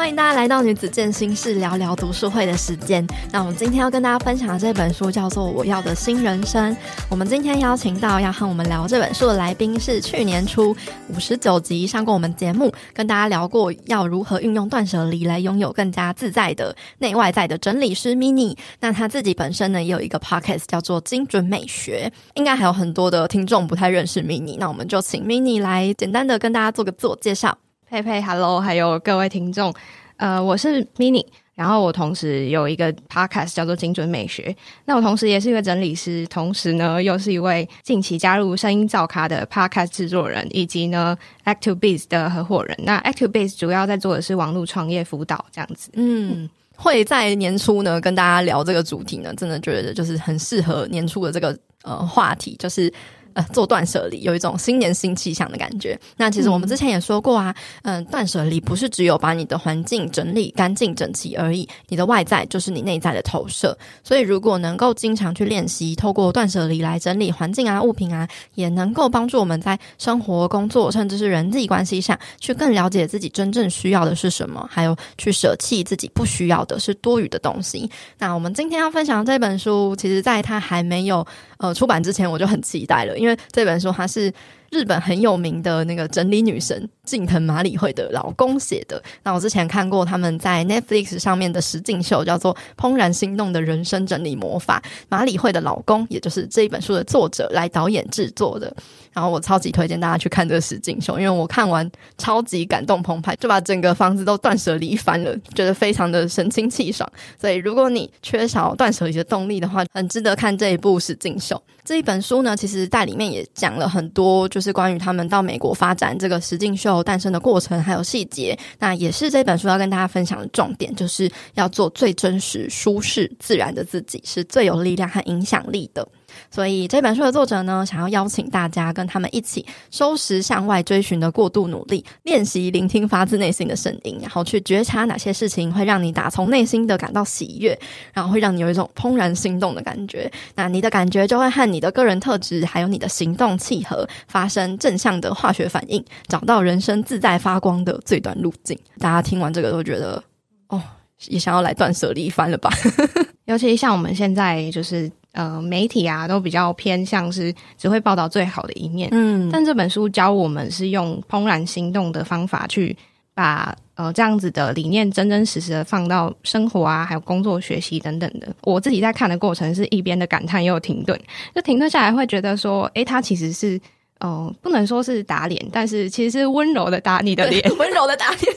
欢迎大家来到女子健心室聊聊读书会的时间。那我们今天要跟大家分享的这本书叫做《我要的新人生》。我们今天邀请到要和我们聊这本书的来宾是去年初五十九集上过我们节目，跟大家聊过要如何运用断舍离来拥有更加自在的内外在的整理师 Mini。那他自己本身呢也有一个 Podcast 叫做精准美学，应该还有很多的听众不太认识 Mini。那我们就请 Mini 来简单的跟大家做个自我介绍。佩佩，Hello，还有各位听众，呃，我是 Mini，然后我同时有一个 Podcast 叫做精准美学，那我同时也是一个整理师，同时呢又是一位近期加入声音造咖的 Podcast 制作人，以及呢 ActuBiz 的合伙人。那 ActuBiz 主要在做的是网络创业辅导这样子。嗯，会在年初呢跟大家聊这个主题呢，真的觉得就是很适合年初的这个呃话题，就是。呃，做断舍离有一种新年新气象的感觉。那其实我们之前也说过啊，嗯，断舍离不是只有把你的环境整理干净整齐而已，你的外在就是你内在的投射。所以，如果能够经常去练习，透过断舍离来整理环境啊、物品啊，也能够帮助我们在生活、工作，甚至是人际关系上，去更了解自己真正需要的是什么，还有去舍弃自己不需要的是多余的东西。那我们今天要分享的这本书，其实在它还没有呃出版之前，我就很期待了。因为这本书它是日本很有名的那个整理女神近藤麻里惠的老公写的。那我之前看过他们在 Netflix 上面的实境秀，叫做《怦然心动的人生整理魔法》，麻里惠的老公也就是这一本书的作者来导演制作的。然后我超级推荐大家去看这个实境秀，因为我看完超级感动澎湃，就把整个房子都断舍离翻了，觉得非常的神清气爽。所以如果你缺少断舍离的动力的话，很值得看这一部实境秀。这一本书呢，其实在里面也讲了很多，就是关于他们到美国发展这个实境秀诞生的过程，还有细节。那也是这本书要跟大家分享的重点，就是要做最真实、舒适、自然的自己，是最有力量和影响力的。所以这本书的作者呢，想要邀请大家跟他们一起收拾向外追寻的过度努力，练习聆听发自内心的声音，然后去觉察哪些事情会让你打从内心的感到喜悦，然后会让你有一种怦然心动的感觉。那你的感觉就会和你的个人特质还有你的行动契合，发生正向的化学反应，找到人生自在发光的最短路径。大家听完这个都觉得，哦，也想要来断舍离一番了吧？尤其像我们现在就是。呃，媒体啊，都比较偏向是只会报道最好的一面。嗯，但这本书教我们是用怦然心动的方法去把呃这样子的理念真真实实的放到生活啊，还有工作、学习等等的。我自己在看的过程是一边的感叹，又有停顿，就停顿下来会觉得说，诶，他其实是呃不能说是打脸，但是其实是温柔的打你的脸，温柔的打脸。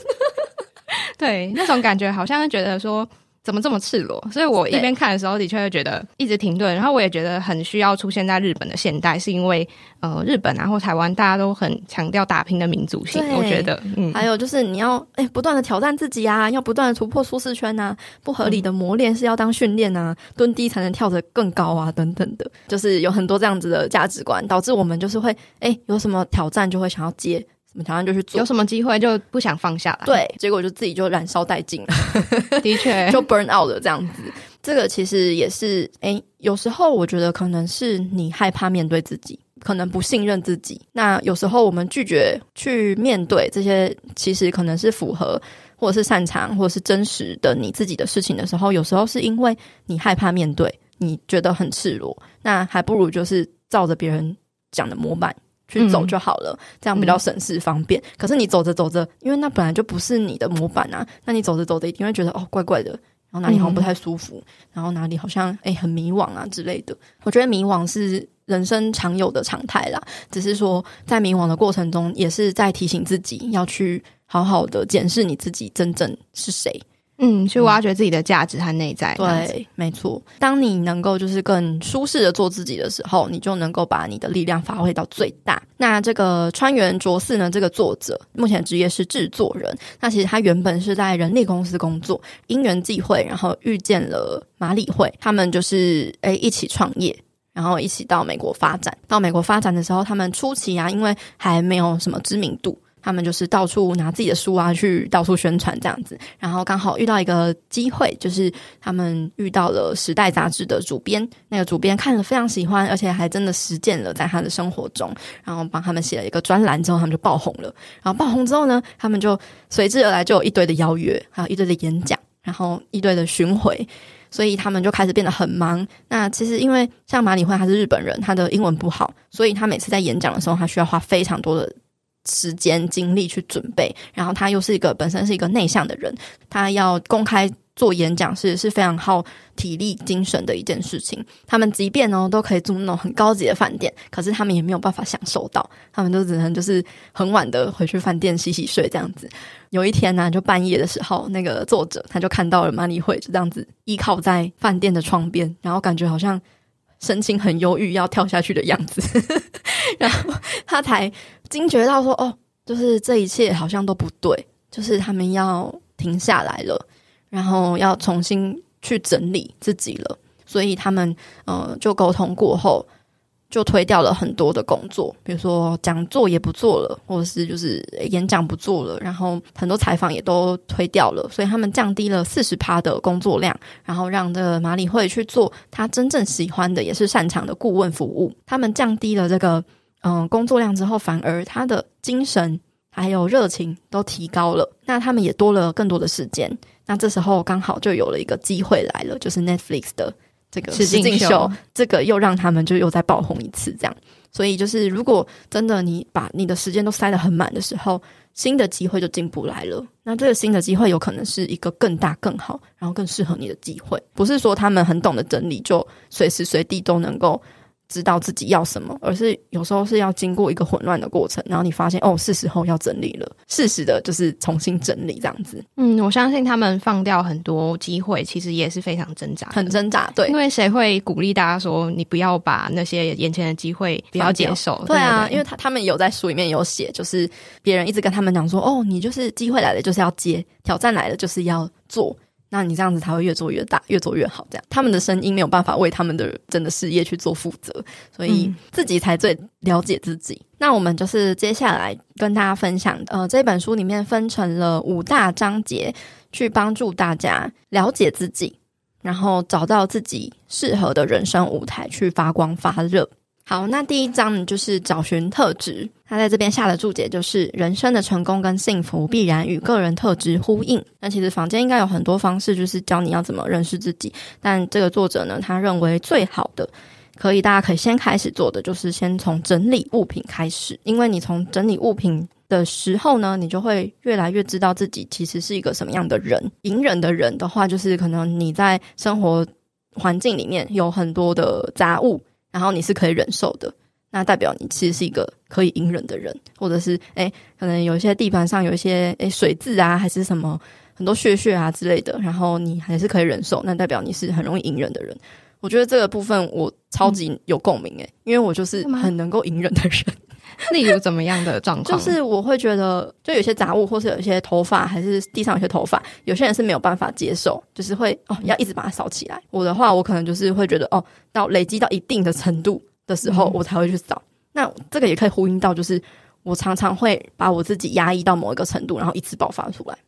对，那种感觉好像是觉得说。怎么这么赤裸？所以我一边看的时候，的确会觉得一直停顿。然后我也觉得很需要出现在日本的现代，是因为呃，日本然后台湾大家都很强调打拼的民族性。我觉得，嗯，还有就是你要哎不断的挑战自己啊，要不断的突破舒适圈啊，不合理的磨练是要当训练啊，蹲低才能跳得更高啊，等等的，就是有很多这样子的价值观，导致我们就是会哎有什么挑战就会想要接。我们常常就去做，有什么机会就不想放下来。对，结果就自己就燃烧殆尽了。的确，就 burn out 了这样子。这个其实也是，诶，有时候我觉得可能是你害怕面对自己，可能不信任自己。那有时候我们拒绝去面对这些，其实可能是符合或者是擅长或者是真实的你自己的事情的时候，有时候是因为你害怕面对，你觉得很赤裸，那还不如就是照着别人讲的模板。去走就好了，嗯、这样比较省事方便。嗯、可是你走着走着，因为那本来就不是你的模板啊，那你走着走着一定会觉得哦，怪怪的，然后哪里好像不太舒服，嗯、然后哪里好像诶、欸、很迷惘啊之类的。我觉得迷惘是人生常有的常态啦。只是说，在迷惘的过程中，也是在提醒自己要去好好的检视你自己真正是谁。嗯，去挖掘自己的价值和内在。嗯、对，没错。当你能够就是更舒适的做自己的时候，你就能够把你的力量发挥到最大。那这个川原卓四呢，这个作者目前职业是制作人。那其实他原本是在人力公司工作，因缘际会，然后遇见了马里会，他们就是诶一起创业，然后一起到美国发展。到美国发展的时候，他们初期啊，因为还没有什么知名度。他们就是到处拿自己的书啊，去到处宣传这样子，然后刚好遇到一个机会，就是他们遇到了《时代》杂志的主编，那个主编看了非常喜欢，而且还真的实践了在他的生活中，然后帮他们写了一个专栏，之后他们就爆红了。然后爆红之后呢，他们就随之而来就有一堆的邀约，还有一堆的演讲，然后一堆的巡回，所以他们就开始变得很忙。那其实因为像马里会他是日本人，他的英文不好，所以他每次在演讲的时候，他需要花非常多的。时间精力去准备，然后他又是一个本身是一个内向的人，他要公开做演讲是是非常耗体力精神的一件事情。他们即便呢都可以住那种很高级的饭店，可是他们也没有办法享受到，他们都只能就是很晚的回去饭店洗洗睡这样子。有一天呢，就半夜的时候，那个作者他就看到了麻理惠就这样子依靠在饭店的窗边，然后感觉好像神情很忧郁要跳下去的样子，然后他才。惊觉到说：“哦，就是这一切好像都不对，就是他们要停下来了，然后要重新去整理自己了。所以他们呃，就沟通过后，就推掉了很多的工作，比如说讲座也不做了，或者是就是演讲不做了，然后很多采访也都推掉了。所以他们降低了四十趴的工作量，然后让这个马里会去做他真正喜欢的，也是擅长的顾问服务。他们降低了这个。”嗯，工作量之后，反而他的精神还有热情都提高了。那他们也多了更多的时间。那这时候刚好就有了一个机会来了，就是 Netflix 的这个实境秀，这个又让他们就又再爆红一次。这样，所以就是如果真的你把你的时间都塞得很满的时候，新的机会就进不来了。那这个新的机会有可能是一个更大、更好，然后更适合你的机会。不是说他们很懂得整理，就随时随地都能够。知道自己要什么，而是有时候是要经过一个混乱的过程，然后你发现哦，是时候要整理了，适时的就是重新整理这样子。嗯，我相信他们放掉很多机会，其实也是非常挣扎，很挣扎。对，因为谁会鼓励大家说你不要把那些眼前的机会不要接受？对啊，因为他他们有在书里面有写，就是别人一直跟他们讲说，哦，你就是机会来了就是要接，挑战来了就是要做。那你这样子才会越做越大，越做越好。这样，他们的声音没有办法为他们的真的事业去做负责，所以自己才最了解自己。嗯、那我们就是接下来跟大家分享，呃，这本书里面分成了五大章节，去帮助大家了解自己，然后找到自己适合的人生舞台，去发光发热。好，那第一章，就是找寻特质。他在这边下的注解就是：人生的成功跟幸福必然与个人特质呼应。那其实房间应该有很多方式，就是教你要怎么认识自己。但这个作者呢，他认为最好的，可以大家可以先开始做的，就是先从整理物品开始。因为你从整理物品的时候呢，你就会越来越知道自己其实是一个什么样的人。隐忍的人的话，就是可能你在生活环境里面有很多的杂物。然后你是可以忍受的，那代表你其实是一个可以隐忍的人，或者是诶，可能有一些地盘上有一些诶水渍啊，还是什么很多血血啊之类的，然后你还是可以忍受，那代表你是很容易隐忍的人。我觉得这个部分我超级有共鸣诶，嗯、因为我就是很能够隐忍的人。例如怎么样的状况？就是我会觉得，就有些杂物，或是有一些头发，还是地上有些头发，有些人是没有办法接受，就是会哦要一直把它扫起来。我的话，我可能就是会觉得哦。到累积到一定的程度的时候，我才会去扫。嗯、那这个也可以呼应到，就是我常常会把我自己压抑到某一个程度，然后一次爆发出来。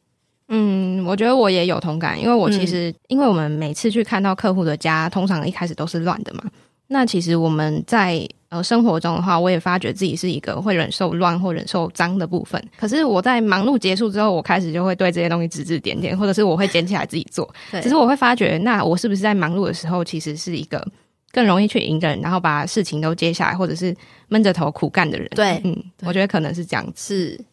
嗯，我觉得我也有同感，因为我其实，嗯、因为我们每次去看到客户的家，通常一开始都是乱的嘛。那其实我们在呃生活中的话，我也发觉自己是一个会忍受乱或忍受脏的部分。可是我在忙碌结束之后，我开始就会对这些东西指指点点，或者是我会捡起来自己做。对只是我会发觉，那我是不是在忙碌的时候，其实是一个。更容易去隐忍，然后把事情都接下来，或者是闷着头苦干的人。对，嗯，我觉得可能是这样子，是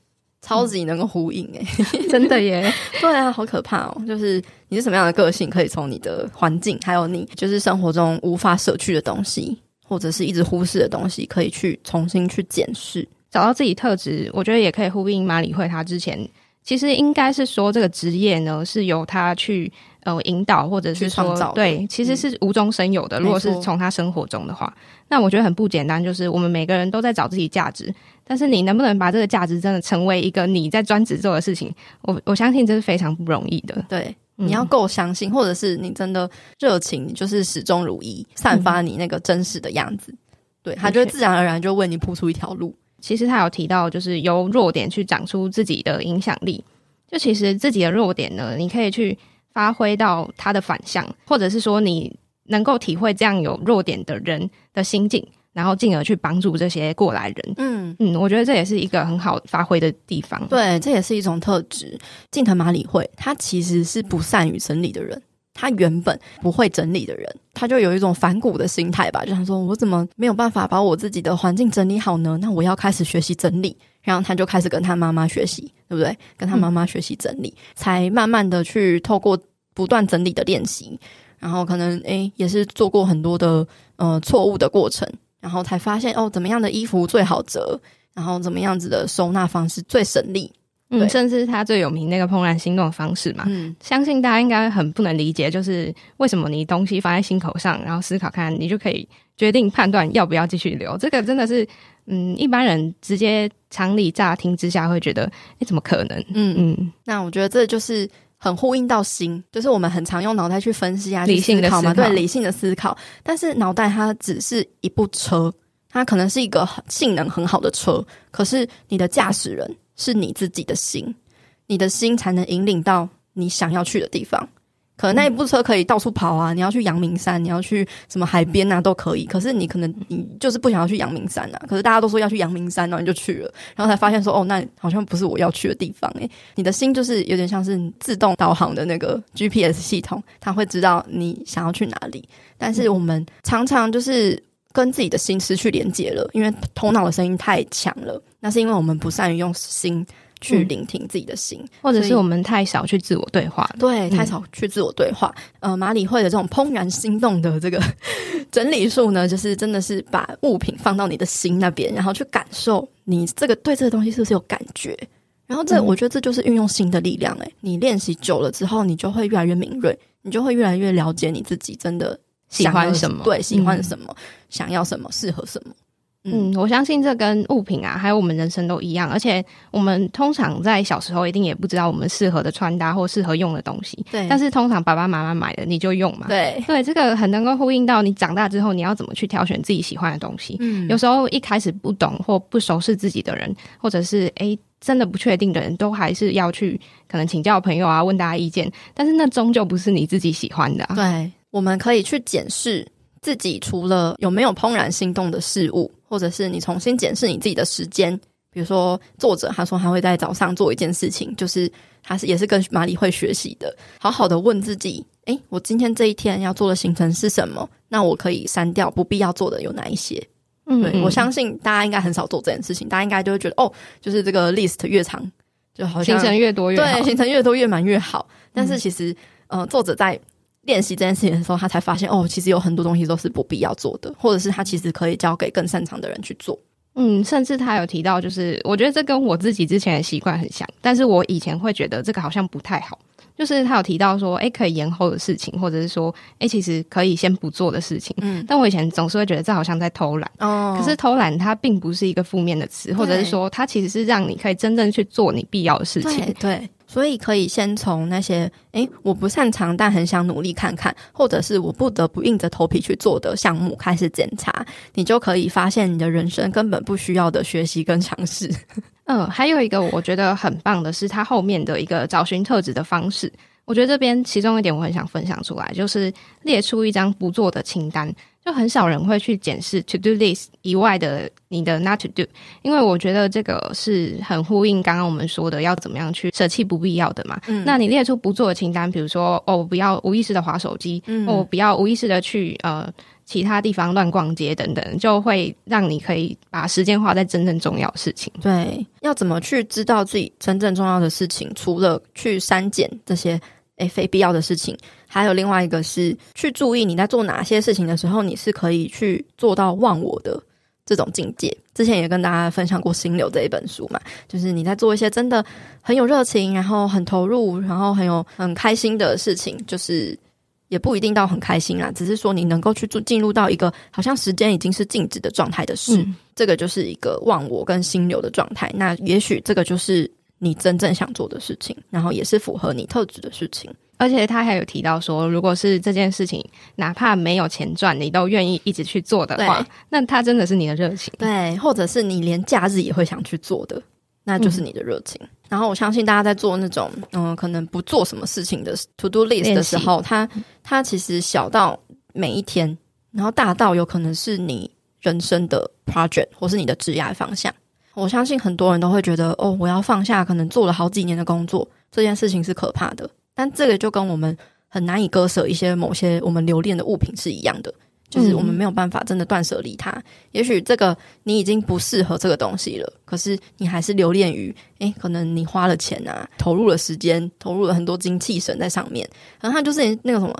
超级能够呼应诶、欸，真的耶。对啊，好可怕哦！就是你是什么样的个性，可以从你的环境，还有你就是生活中无法舍去的东西，或者是一直忽视的东西，可以去重新去检视，找到自己特质。我觉得也可以呼应马里会他之前，其实应该是说这个职业呢是由他去呃引导，或者是创造对，其实是无中生有的。嗯、如果是从他生活中的话，那我觉得很不简单。就是我们每个人都在找自己价值，但是你能不能把这个价值真的成为一个你在专职做的事情？我我相信这是非常不容易的。对。你要够相信，或者是你真的热情，你就是始终如一，散发你那个真实的样子，嗯、对，他就会自然而然就为你铺出一条路。其实他有提到，就是由弱点去长出自己的影响力。就其实自己的弱点呢，你可以去发挥到他的反向，或者是说你能够体会这样有弱点的人的心境。然后进而去帮助这些过来人，嗯嗯，我觉得这也是一个很好发挥的地方。对，这也是一种特质。近藤麻理惠，他其实是不善于整理的人，他原本不会整理的人，他就有一种反骨的心态吧，就想说，我怎么没有办法把我自己的环境整理好呢？那我要开始学习整理。然后他就开始跟他妈妈学习，对不对？跟他妈妈学习整理，嗯、才慢慢的去透过不断整理的练习，然后可能诶也是做过很多的呃错误的过程。然后才发现哦，怎么样的衣服最好折，然后怎么样子的收纳方式最省力，嗯，甚至他最有名那个怦然心动的方式嘛，嗯，相信大家应该很不能理解，就是为什么你东西放在心口上，然后思考看，你就可以决定判断要不要继续留。这个真的是，嗯，一般人直接常理乍听之下会觉得，你怎么可能？嗯嗯，那我觉得这就是。很呼应到心，就是我们很常用脑袋去分析啊，理性的思考嘛，对，理性的思考。但是脑袋它只是一部车，它可能是一个性能很好的车，可是你的驾驶人是你自己的心，你的心才能引领到你想要去的地方。可能那一部车可以到处跑啊，你要去阳明山，你要去什么海边啊，都可以。可是你可能你就是不想要去阳明山啊。可是大家都说要去阳明山，然后你就去了，然后才发现说哦，那好像不是我要去的地方诶。你的心就是有点像是自动导航的那个 GPS 系统，它会知道你想要去哪里。但是我们常常就是跟自己的心失去连接了，因为头脑的声音太强了。那是因为我们不善于用心。去聆听自己的心，或者是我们太少去自我对话，对，太少去自我对话。嗯、呃，马里会的这种怦然心动的这个 整理术呢，就是真的是把物品放到你的心那边，然后去感受你这个对这个东西是不是有感觉。然后这，我觉得这就是运用心的力量。诶，你练习久了之后，你就会越来越敏锐，你就会越来越了解你自己真的喜欢什么，对，喜欢什么，嗯、想要什么，适合什么。嗯，我相信这跟物品啊，还有我们人生都一样。而且我们通常在小时候一定也不知道我们适合的穿搭或适合用的东西。对。但是通常爸爸妈妈买的你就用嘛。对。对，这个很能够呼应到你长大之后你要怎么去挑选自己喜欢的东西。嗯。有时候一开始不懂或不熟悉自己的人，或者是诶真的不确定的人，都还是要去可能请教朋友啊，问大家意见。但是那终究不是你自己喜欢的啊。对，我们可以去检视。自己除了有没有怦然心动的事物，或者是你重新检视你自己的时间，比如说作者他说他会在早上做一件事情，就是他是也是跟马里会学习的，好好的问自己，诶，我今天这一天要做的行程是什么？那我可以删掉不必要做的有哪一些？嗯，对，我相信大家应该很少做这件事情，大家应该就会觉得哦，就是这个 list 越长，就好像行程越多越好，对，行程越多越满越好。但是其实，嗯、呃，作者在。练习这件事情的时候，他才发现哦，其实有很多东西都是不必要做的，或者是他其实可以交给更擅长的人去做。嗯，甚至他有提到，就是我觉得这跟我自己之前的习惯很像，但是我以前会觉得这个好像不太好。就是他有提到说，诶，可以延后的事情，或者是说，诶，其实可以先不做的事情。嗯，但我以前总是会觉得这好像在偷懒。哦，可是偷懒它并不是一个负面的词，或者是说，它其实是让你可以真正去做你必要的事情。对。对所以可以先从那些诶，我不擅长但很想努力看看，或者是我不得不硬着头皮去做的项目开始检查，你就可以发现你的人生根本不需要的学习跟尝试。嗯，还有一个我觉得很棒的是它后面的一个找寻特质的方式，我觉得这边其中一点我很想分享出来，就是列出一张不做的清单。就很少人会去检视 to do list 以外的你的 not to do，因为我觉得这个是很呼应刚刚我们说的要怎么样去舍弃不必要的嘛。嗯，那你列出不做的清单，比如说哦，我不要无意识的滑手机，嗯，我不要无意识的去呃其他地方乱逛街等等，就会让你可以把时间花在真正重要的事情。对，要怎么去知道自己真正重要的事情？除了去删减这些。诶非必要的事情。还有另外一个是去注意你在做哪些事情的时候，你是可以去做到忘我的这种境界。之前也跟大家分享过《心流》这一本书嘛，就是你在做一些真的很有热情，然后很投入，然后很有很开心的事情，就是。也不一定到很开心啦，只是说你能够去做进入到一个好像时间已经是静止的状态的事，嗯，这个就是一个忘我跟心流的状态。那也许这个就是你真正想做的事情，然后也是符合你特质的事情。而且他还有提到说，如果是这件事情哪怕没有钱赚，你都愿意一直去做的话，那他真的是你的热情。对，或者是你连假日也会想去做的。那就是你的热情，嗯，然后我相信大家在做那种嗯，可能不做什么事情的 to do list 的时候，它它其实小到每一天，然后大到有可能是你人生的 project 或是你的职业方向。我相信很多人都会觉得，哦，我要放下可能做了好几年的工作，这件事情是可怕的。但这个就跟我们很难以割舍一些某些我们留恋的物品是一样的。就是我们没有办法真的断舍离它。嗯、也许这个你已经不适合这个东西了，可是你还是留恋于，诶，可能你花了钱啊，投入了时间，投入了很多精气神在上面。然后它就是那个什么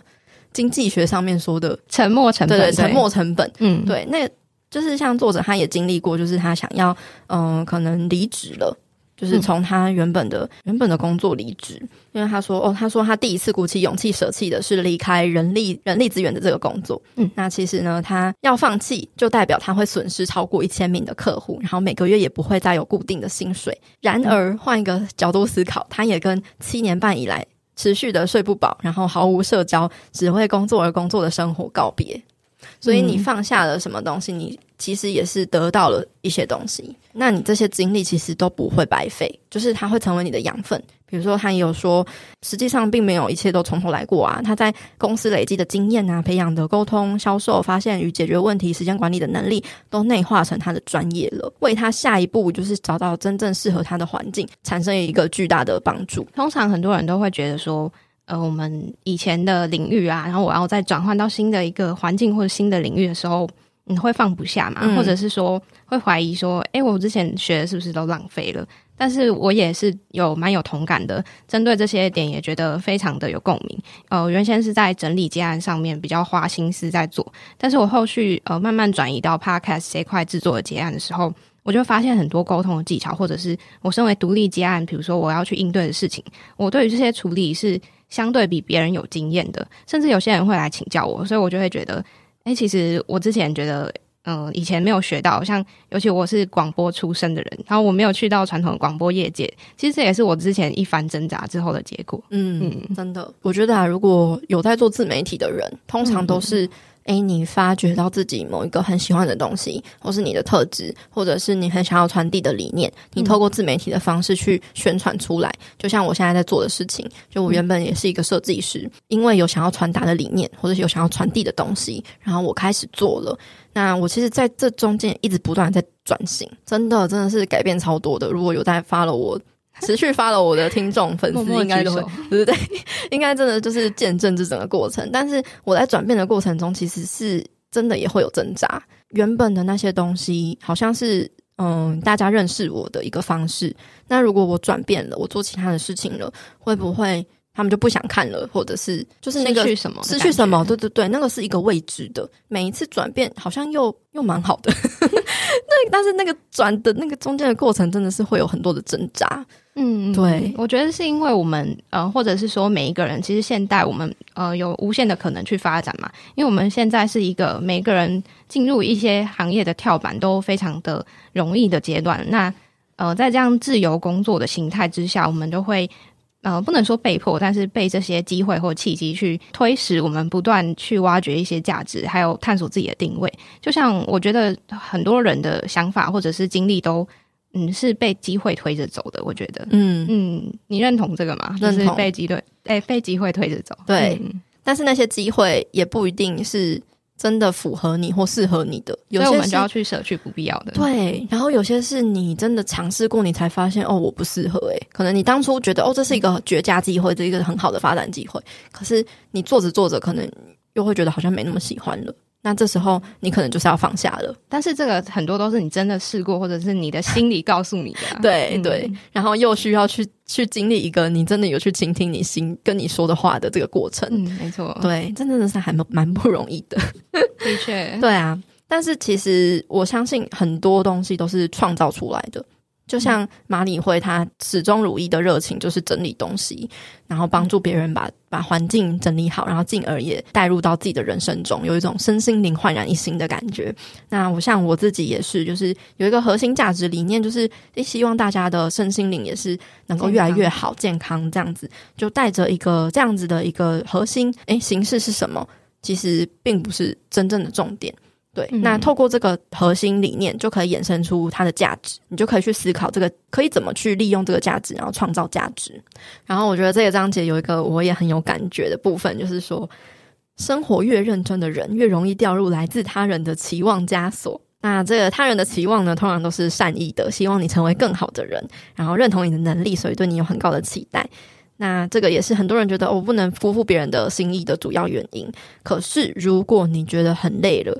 经济学上面说的沉没成本，沉没成本。嗯，对，那就是像作者他也经历过，就是他想要，嗯、呃，可能离职了。就是从他原本的、嗯、原本的工作离职，因为他说哦，他说他第一次鼓起勇气舍弃的是离开人力人力资源的这个工作。嗯，那其实呢，他要放弃，就代表他会损失超过一千名的客户，然后每个月也不会再有固定的薪水。然而，换一个角度思考，他也跟七年半以来持续的睡不饱，然后毫无社交，只为工作而工作的生活告别。所以你放下了什么东西，你其实也是得到了一些东西。那你这些经历其实都不会白费，就是它会成为你的养分。比如说，他也有说，实际上并没有一切都从头来过啊。他在公司累积的经验啊，培养的沟通、销售、发现与解决问题、时间管理的能力，都内化成他的专业了，为他下一步就是找到真正适合他的环境，产生一个巨大的帮助。通常很多人都会觉得说。呃，我们以前的领域啊，然后我要再转换到新的一个环境或者新的领域的时候，你会放不下嘛？嗯、或者是说会怀疑说，诶，我之前学的是不是都浪费了？但是我也是有蛮有同感的，针对这些点也觉得非常的有共鸣。呃，原先是在整理接案上面比较花心思在做，但是我后续呃慢慢转移到 Podcast 这块制作的接案的时候，我就发现很多沟通的技巧，或者是我身为独立接案，比如说我要去应对的事情，我对于这些处理是。相对比别人有经验的，甚至有些人会来请教我，所以我就会觉得，哎、欸，其实我之前觉得，嗯、呃，以前没有学到，像尤其我是广播出身的人，然后我没有去到传统的广播业界，其实这也是我之前一番挣扎之后的结果。嗯，嗯真的，我觉得啊，如果有在做自媒体的人，通常都是。诶，你发掘到自己某一个很喜欢的东西，或是你的特质，或者是你很想要传递的理念，你透过自媒体的方式去宣传出来。就像我现在在做的事情，就我原本也是一个设计师，因为有想要传达的理念，或者有想要传递的东西，然后我开始做了。那我其实在这中间一直不断在转型，真的真的是改变超多的。如果有在发了我。持续发了我的听众粉丝应该都会，对不 对？应该真的就是见证这整个过程。但是我在转变的过程中，其实是真的也会有挣扎。原本的那些东西，好像是嗯，大家认识我的一个方式。那如果我转变了，我做其他的事情了，会不会他们就不想看了？或者是就是那个失去什么？失去什么？对对对，那个是一个未知的。每一次转变，好像又又蛮好的。那但是那个转的那个中间的过程，真的是会有很多的挣扎。嗯，对，我觉得是因为我们呃，或者是说每一个人，其实现代我们呃有无限的可能去发展嘛。因为我们现在是一个每个人进入一些行业的跳板都非常的容易的阶段。那呃，在这样自由工作的形态之下，我们都会呃不能说被迫，但是被这些机会或契机去推使我们不断去挖掘一些价值，还有探索自己的定位。就像我觉得很多人的想法或者是经历都。嗯，是被机会推着走的，我觉得。嗯嗯，你认同这个吗？认同。就是被机会，哎、欸，被机会推着走。对、嗯，但是那些机会也不一定是真的符合你或适合你的，有些我们就要去舍去不必要的。对，然后有些是你真的尝试过，你才发现哦，我不适合。诶，可能你当初觉得哦，这是一个绝佳机会，这是一个很好的发展机会，可是你做着做着，可能又会觉得好像没那么喜欢了。那这时候你可能就是要放下了。但是这个很多都是你真的试过，或者是你的心里告诉你的、啊。对、嗯、对，然后又需要去去经历一个你真的有去倾听你心跟你说的话的这个过程。嗯，没错，对，真的是还蛮蛮不容易的。的确，对啊。但是其实我相信很多东西都是创造出来的。就像马里会，他始终如一的热情就是整理东西，然后帮助别人把把环境整理好，然后进而也带入到自己的人生中，有一种身心灵焕然一新的感觉。那我像我自己也是，就是有一个核心价值理念，就是希望大家的身心灵也是能够越来越好，健康，健康这样子，就带着一个这样子的一个核心。诶，形式是什么？其实并不是真正的重点。对，那透过这个核心理念，就可以衍生出它的价值。你就可以去思考这个可以怎么去利用这个价值，然后创造价值。然后我觉得这个章节有一个我也很有感觉的部分，就是说，生活越认真的人，越容易掉入来自他人的期望枷锁。那这个他人的期望呢，通常都是善意的，希望你成为更好的人，然后认同你的能力，所以对你有很高的期待。那这个也是很多人觉得我不能辜负别人的心意的主要原因。可是如果你觉得很累了，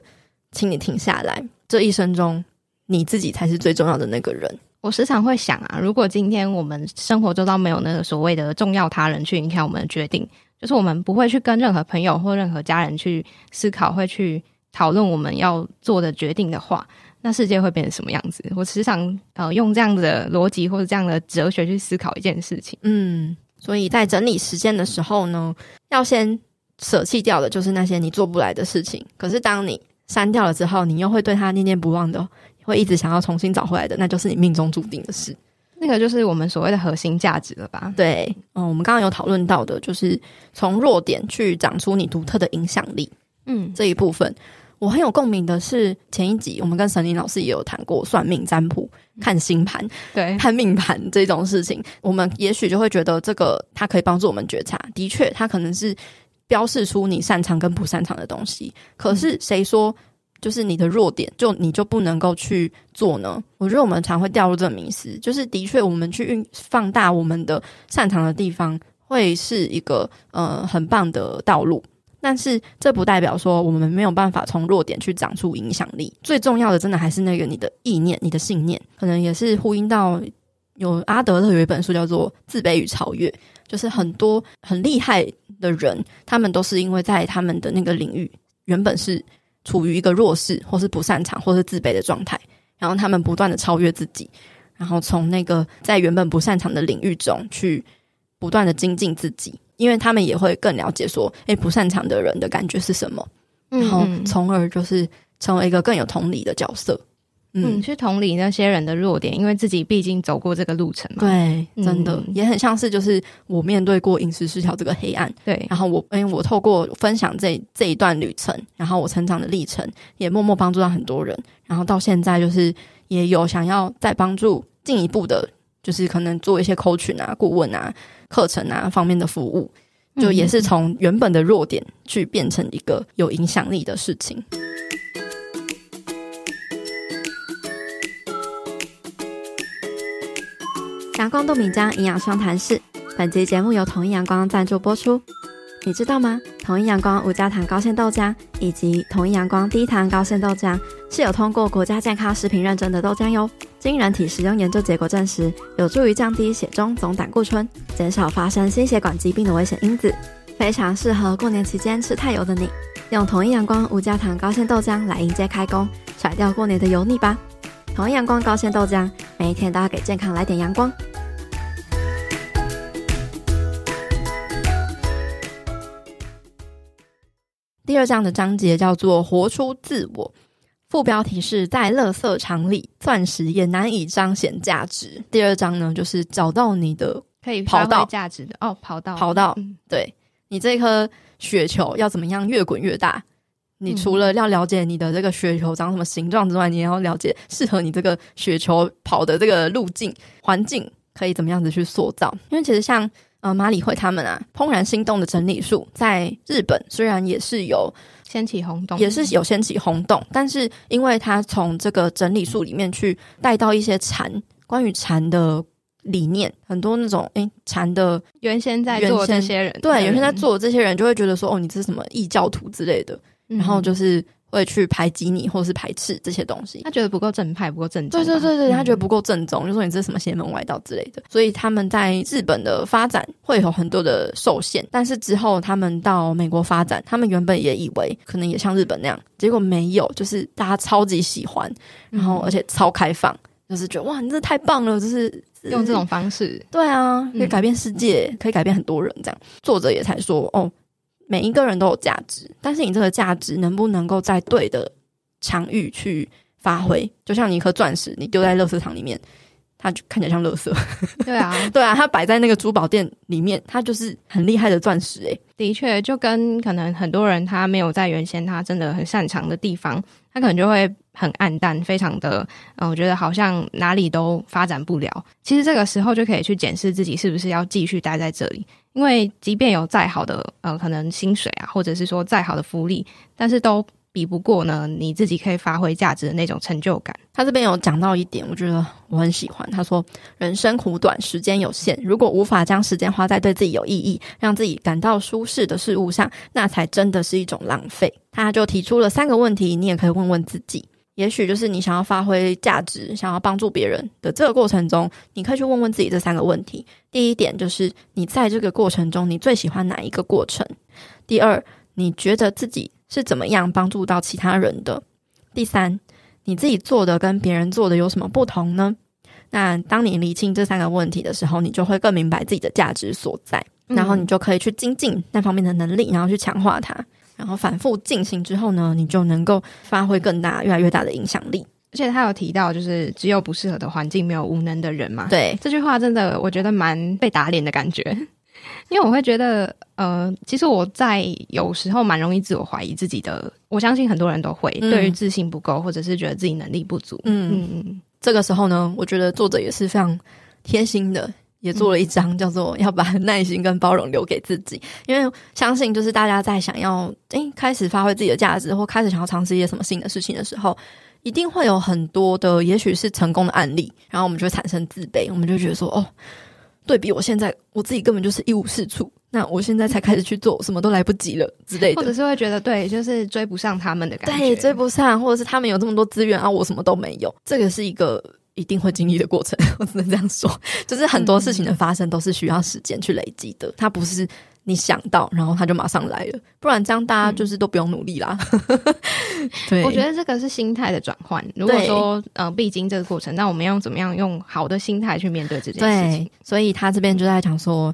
请你停下来，这一生中你自己才是最重要的那个人。我时常会想啊，如果今天我们生活周遭没有那个所谓的重要他人去影响我们的决定，就是我们不会去跟任何朋友或任何家人去思考，会去讨论我们要做的决定的话，那世界会变成什么样子？我时常呃用这样的逻辑或者这样的哲学去思考一件事情。嗯，所以在整理时间的时候呢，要先舍弃掉的就是那些你做不来的事情。可是当你删掉了之后，你又会对他念念不忘的，会一直想要重新找回来的，那就是你命中注定的事。那个就是我们所谓的核心价值了吧？对，嗯，我们刚刚有讨论到的，就是从弱点去长出你独特的影响力。嗯，这一部分我很有共鸣的是，前一集我们跟沈林老师也有谈过算命占卜、看星盘、对，看命盘这种事情，我们也许就会觉得这个它可以帮助我们觉察。的确，它可能是。标示出你擅长跟不擅长的东西，可是谁说就是你的弱点就你就不能够去做呢？我觉得我们常会掉入这个迷思，就是的确我们去运放大我们的擅长的地方，会是一个呃很棒的道路，但是这不代表说我们没有办法从弱点去长出影响力。最重要的，真的还是那个你的意念、你的信念，可能也是呼应到有阿德勒有一本书叫做《自卑与超越》。就是很多很厉害的人，他们都是因为在他们的那个领域原本是处于一个弱势，或是不擅长，或是自卑的状态，然后他们不断的超越自己，然后从那个在原本不擅长的领域中去不断的精进自己，因为他们也会更了解说，诶，不擅长的人的感觉是什么，然后从而就是成为一个更有同理的角色。嗯，去同理那些人的弱点，因为自己毕竟走过这个路程嘛。对，真的、嗯、也很像是就是我面对过饮食失调这个黑暗。对，然后我因为我透过分享这这一段旅程，然后我成长的历程，也默默帮助到很多人。然后到现在就是也有想要再帮助进一步的，就是可能做一些 coaching 啊、顾问啊、课程啊方面的服务，就也是从原本的弱点去变成一个有影响力的事情。阳光豆米浆营养双谈室，本集节目由统一阳光赞助播出。你知道吗？统一阳光无加糖高纤豆浆以及统一阳光低糖高纤豆浆是有通过国家健康食品认证的豆浆哟。经人体使用研究结果证实，有助于降低血中总胆固醇，减少发生心血管疾病的危险因子，非常适合过年期间吃太油的你。用统一阳光无加糖高纤豆浆来迎接开工，甩掉过年的油腻吧。统一阳光高纤豆浆，每一天都要给健康来点阳光。第二章的章节叫做“活出自我”，副标题是在垃圾场里，钻石也难以彰显价值。第二章呢，就是找到你的可以跑道价值的哦，跑道，跑道，对，你这颗雪球要怎么样越滚越大？你除了要了解你的这个雪球长什么形状之外，你也要了解适合你这个雪球跑的这个路径环境可以怎么样子去塑造。因为其实像呃马里会他们啊，怦然心动的整理术在日本虽然也是有掀起轰动，也是有掀起轰动，但是因为他从这个整理术里面去带到一些禅关于禅的理念，很多那种诶禅的原先在做这些人，对，原先在做这些人就会觉得说哦，你这是什么异教徒之类的。然后就是会去排挤你，或者是排斥这些东西。他觉得不够正派，不够正宗。对对对对，他觉得不够正宗，就说你这是什么邪门歪道之类的。所以他们在日本的发展会有很多的受限，但是之后他们到美国发展，他们原本也以为可能也像日本那样，结果没有，就是大家超级喜欢，然后而且超开放，就是觉得哇，你这太棒了，就是用这种方式，对啊，可以改变世界，可以改变很多人。这样作者也才说哦。每一个人都有价值，但是你这个价值能不能够在对的场域去发挥？就像你一颗钻石，你丢在垃圾场里面，它就看起来像垃圾。对啊，对啊，它摆在那个珠宝店里面，它就是很厉害的钻石。诶，的确，就跟可能很多人他没有在原先他真的很擅长的地方，他可能就会很暗淡，非常的，嗯，我觉得好像哪里都发展不了。其实这个时候就可以去检视自己是不是要继续待在这里。因为即便有再好的呃可能薪水啊，或者是说再好的福利，但是都比不过呢你自己可以发挥价值的那种成就感。他这边有讲到一点，我觉得我很喜欢。他说：“人生苦短，时间有限，如果无法将时间花在对自己有意义、让自己感到舒适的事物上，那才真的是一种浪费。”他就提出了三个问题，你也可以问问自己。也许就是你想要发挥价值，想要帮助别人的这个过程中，你可以去问问自己这三个问题。第一点就是你在这个过程中，你最喜欢哪一个过程？第二，你觉得自己是怎么样帮助到其他人的？第三，你自己做的跟别人做的有什么不同呢？那当你理清这三个问题的时候，你就会更明白自己的价值所在，然后你就可以去精进那方面的能力，然后去强化它。然后反复进行之后呢，你就能够发挥更大、越来越大的影响力。而且他有提到，就是只有不适合的环境，没有无能的人嘛。对，这句话真的我觉得蛮被打脸的感觉，因为我会觉得，呃，其实我在有时候蛮容易自我怀疑自己的。我相信很多人都会，嗯、对于自信不够，或者是觉得自己能力不足。嗯嗯嗯，这个时候呢，我觉得作者也是非常贴心的。也做了一章，叫做要把耐心跟包容留给自己，因为相信就是大家在想要诶开始发挥自己的价值，或开始想要尝试一些什么新的事情的时候，一定会有很多的也许是成功的案例，然后我们就会产生自卑，我们就觉得说哦，对比我现在我自己根本就是一无是处，那我现在才开始去做，什么都来不及了之类的，或者是会觉得对，就是追不上他们的感觉，对，追不上，或者是他们有这么多资源啊，我什么都没有，这个是一个。一定会经历的过程，我只能这样说，就是很多事情的发生都是需要时间去累积的，它不是你想到然后他就马上来了，不然这样大家就是都不用努力啦。对，我觉得这个是心态的转换。如果说呃必经这个过程，那我们要怎么样用好的心态去面对这件事情？对，所以他这边就在讲说，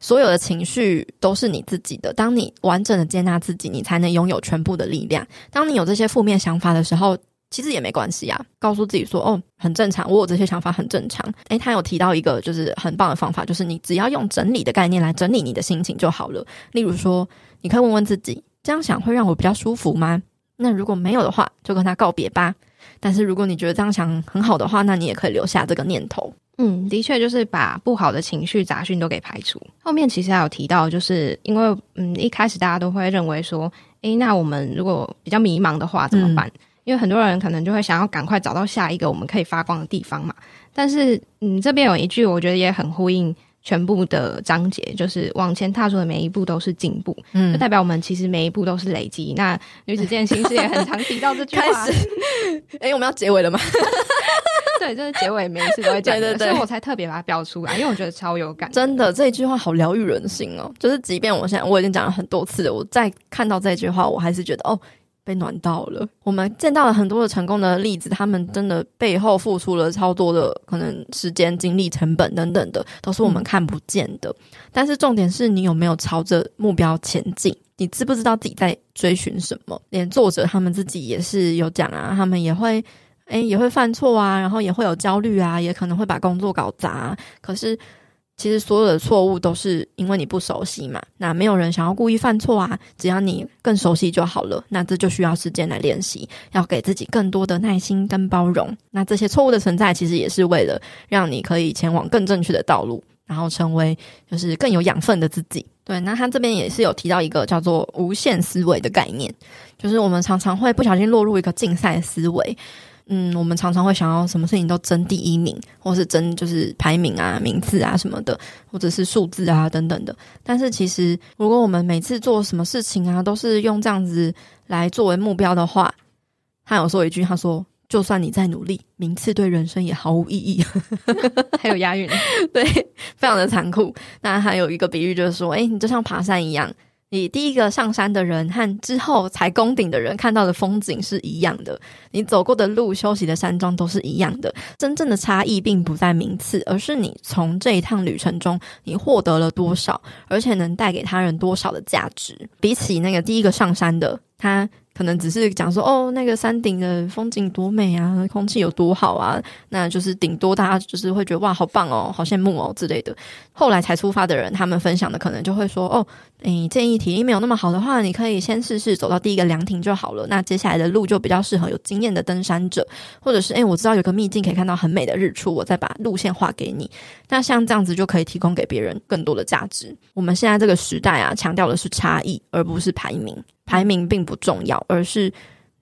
所有的情绪都是你自己的，当你完整的接纳自己，你才能拥有全部的力量。当你有这些负面想法的时候。其实也没关系啊，告诉自己说哦，很正常，我有这些想法很正常。诶，他有提到一个就是很棒的方法，就是你只要用整理的概念来整理你的心情就好了。例如说，你可以问问自己，这样想会让我比较舒服吗？那如果没有的话，就跟他告别吧。但是如果你觉得这样想很好的话，那你也可以留下这个念头。嗯，的确就是把不好的情绪杂讯都给排除。后面其实还有提到，就是因为嗯一开始大家都会认为说，诶，那我们如果比较迷茫的话怎么办？嗯因为很多人可能就会想要赶快找到下一个我们可以发光的地方嘛，但是嗯，这边有一句我觉得也很呼应全部的章节，就是往前踏出的每一步都是进步，嗯，就代表我们其实每一步都是累积。那女子健心室也很常提到这句话。开始，哎、欸，我们要结尾了吗？对，就是结尾每一次都会讲，对对对，所以我才特别把它标出来，因为我觉得超有感。真的，这一句话好疗愈人心哦，就是即便我现在我已经讲了很多次了，我再看到这句话，我还是觉得哦。被暖到了。我们见到了很多的成功的例子，他们真的背后付出了超多的可能时间、精力、成本等等的，都是我们看不见的。嗯。但是重点是你有没有朝着目标前进？你知不知道自己在追寻什么？连作者他们自己也是有讲啊，他们也会诶，也会犯错啊，然后也会有焦虑啊，也可能会把工作搞砸。可是。其实所有的错误都是因为你不熟悉嘛，那没有人想要故意犯错啊，只要你更熟悉就好了。那这就需要时间来练习，要给自己更多的耐心跟包容。那这些错误的存在，其实也是为了让你可以前往更正确的道路，然后成为就是更有养分的自己。对，那他这边也是有提到一个叫做无限思维的概念，就是我们常常会不小心落入一个竞赛思维。嗯，我们常常会想要什么事情都争第一名，或是争就是排名啊、名次啊什么的，或者是数字啊等等的。但是其实，如果我们每次做什么事情啊，都是用这样子来作为目标的话，他有说一句，他说：“就算你再努力，名次对人生也毫无意义。”还有押韵，对，非常的残酷。那还有一个比喻就是说，哎，你就像爬山一样。你第一个上山的人和之后才攻顶的人看到的风景是一样的，你走过的路、休息的山庄都是一样的。真正的差异并不在名次，而是你从这一趟旅程中你获得了多少，而且能带给他人多少的价值。比起那个第一个上山的他。可能只是讲说哦，那个山顶的风景多美啊，空气有多好啊，那就是顶多大家就是会觉得哇，好棒哦，好羡慕哦之类的。后来才出发的人，他们分享的可能就会说哦，诶，建议体力没有那么好的话，你可以先试试走到第一个凉亭就好了。那接下来的路就比较适合有经验的登山者，或者是诶，我知道有个秘境可以看到很美的日出，我再把路线画给你。那像这样子就可以提供给别人更多的价值。我们现在这个时代啊，强调的是差异，而不是排名。排名并不重要，而是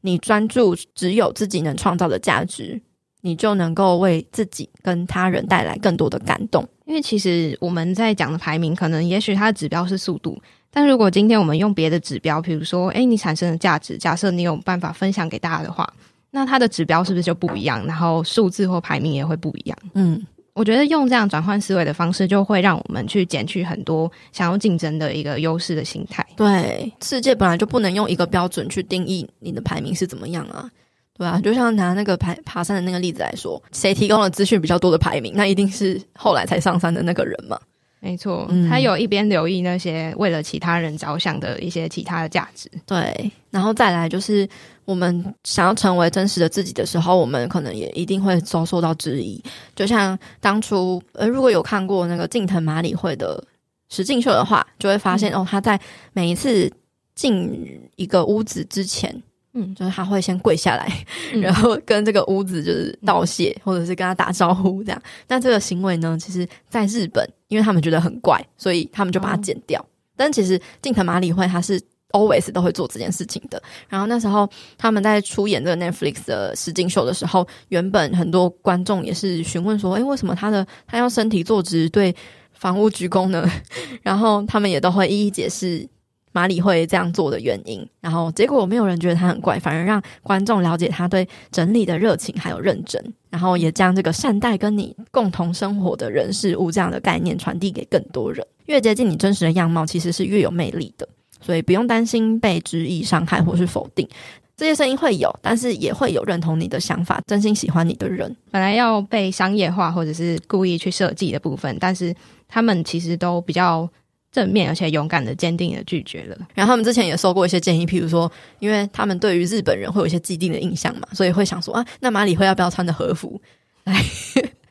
你专注只有自己能创造的价值，你就能够为自己跟他人带来更多的感动。因为其实我们在讲的排名，可能也许它的指标是速度，但如果今天我们用别的指标，比如说，诶，你产生的价值，假设你有办法分享给大家的话，那它的指标是不是就不一样？然后数字或排名也会不一样。嗯。我觉得用这样转换思维的方式，就会让我们去减去很多想要竞争的一个优势的心态。对，世界本来就不能用一个标准去定义你的排名是怎么样啊，对啊？就像拿那个爬爬山的那个例子来说，谁提供了资讯比较多的排名，那一定是后来才上山的那个人嘛。没错，嗯，他有一边留意那些为了其他人着想的一些其他的价值。对，然后再来就是我们想要成为真实的自己的时候，我们可能也一定会遭受到质疑。就像当初，呃，如果有看过那个近藤麻里惠的实境秀的话，就会发现，嗯，哦，他在每一次进一个屋子之前。嗯，就是他会先跪下来，嗯、然后跟这个屋子就是道谢，嗯、或者是跟他打招呼这样。那这个行为呢，其实在日本，因为他们觉得很怪，所以他们就把它剪掉。哦、但其实近藤麻里惠他是 always 都会做这件事情的。然后那时候他们在出演这个 Netflix 的实境秀的时候，原本很多观众也是询问说：“诶，为什么他的他要身体坐直对房屋鞠躬呢？” 然后他们也都会一一解释。马里会这样做的原因，然后结果没有人觉得他很怪，反而让观众了解他对整理的热情还有认真，然后也将这个善待跟你共同生活的人事物这样的概念传递给更多人。越接近你真实的样貌，其实是越有魅力的，所以不用担心被质疑、伤害或是否定。这些声音会有，但是也会有认同你的想法、真心喜欢你的人。本来要被商业化或者是故意去设计的部分，但是他们其实都比较。正面而且勇敢的、坚定的拒绝了。然后他们之前也收过一些建议，譬如说，因为他们对于日本人会有一些既定的印象嘛，所以会想说啊，那马里会要不要穿的和服？哎，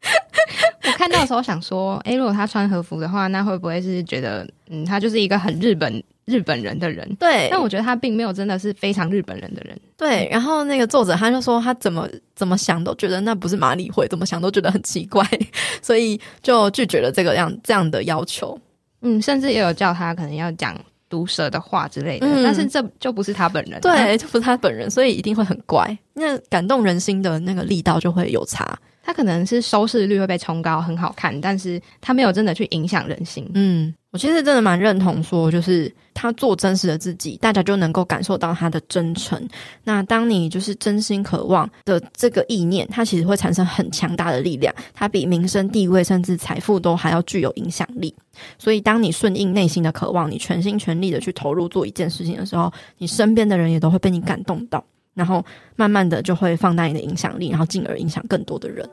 我看到的时候想说，诶，如果他穿和服的话，那会不会是觉得，嗯，他就是一个很日本日本人的人？对。但我觉得他并没有真的是非常日本人的人。对。然后那个作者他就说，他怎么怎么想都觉得那不是马里会，怎么想都觉得很奇怪，所以就拒绝了这个样这样的要求。嗯，甚至也有叫他可能要讲毒舌的话之类的，嗯、但是这就不是他本人，对，就不是他本人，所以一定会很怪。那感动人心的那个力道就会有差。他可能是收视率会被冲高，很好看，但是他没有真的去影响人心。嗯，我其实真的蛮认同说，就是他做真实的自己，大家就能够感受到他的真诚。那当你就是真心渴望的这个意念，它其实会产生很强大的力量，它比名声、地位甚至财富都还要具有影响力。所以，当你顺应内心的渴望，你全心全力的去投入做一件事情的时候，你身边的人也都会被你感动到。然后慢慢的就会放大你的影响力，然后进而影响更多的人。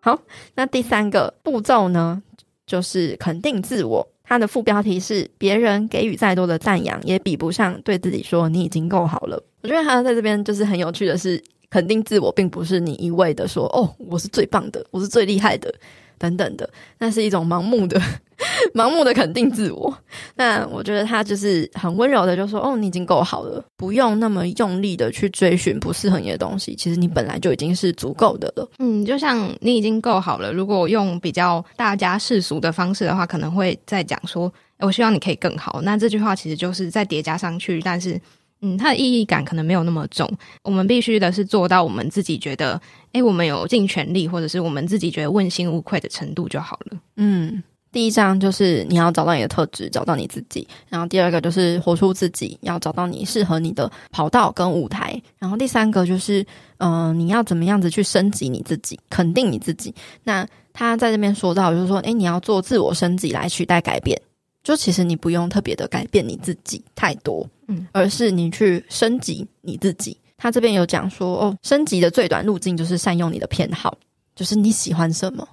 好，那第三个步骤呢，就是肯定自我。它的副标题是：别人给予再多的赞扬，也比不上对自己说你已经够好了。我觉得他在这边就是很有趣的是。肯定自我，并不是你一味的说“哦，我是最棒的，我是最厉害的”，等等的，那是一种盲目的、盲目的肯定自我。那我觉得他就是很温柔的，就说：“哦，你已经够好了，不用那么用力的去追寻不适合你的东西。其实你本来就已经是足够的了。”嗯，就像你已经够好了。如果用比较大家世俗的方式的话，可能会再讲说：“我希望你可以更好。”那这句话其实就是再叠加上去，但是。嗯，它的意义感可能没有那么重。我们必须的是做到我们自己觉得，诶，我们有尽全力，或者是我们自己觉得问心无愧的程度就好了。嗯，第一章就是你要找到你的特质，找到你自己。然后第二个就是活出自己，要找到你适合你的跑道跟舞台。然后第三个就是，嗯、你要怎么样子去升级你自己，肯定你自己。那他在这边说到，就是说，诶，你要做自我升级来取代改变。就其实你不用特别的改变你自己太多，嗯，而是你去升级你自己。他这边有讲说，哦，升级的最短路径就是善用你的偏好，就是你喜欢什么，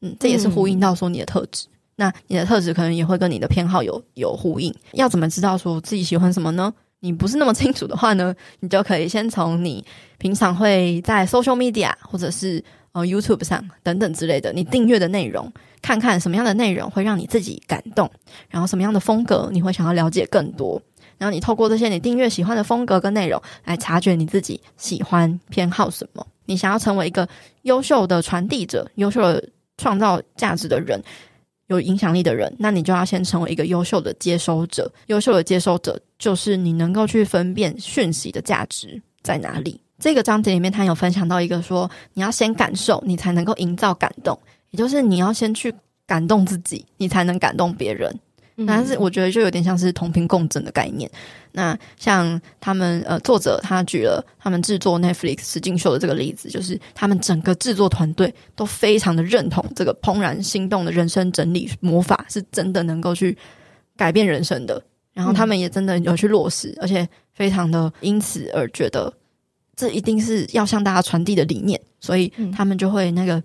嗯，这也是呼应到说你的特质。嗯、那你的特质可能也会跟你的偏好有有呼应。要怎么知道说自己喜欢什么呢？你不是那么清楚的话呢，你就可以先从你平常会在 social media 或者是呃 YouTube 上等等之类的，你订阅的内容。看看什么样的内容会让你自己感动，然后什么样的风格你会想要了解更多，然后你透过这些你订阅喜欢的风格跟内容来察觉你自己喜欢偏好什么。你想要成为一个优秀的传递者、优秀的创造价值的人、有影响力的人，那你就要先成为一个优秀的接收者。优秀的接收者就是你能够去分辨讯息的价值在哪里。这个章节里面，他有分享到一个说，你要先感受，你才能够营造感动。也就是你要先去感动自己，你才能感动别人。嗯、但是我觉得就有点像是同频共振的概念。那像他们呃作者他举了他们制作 Netflix 实境秀的这个例子，就是他们整个制作团队都非常的认同这个怦然心动的人生整理魔法是真的能够去改变人生的。然后他们也真的有去落实，嗯、而且非常的因此而觉得这一定是要向大家传递的理念，所以他们就会那个。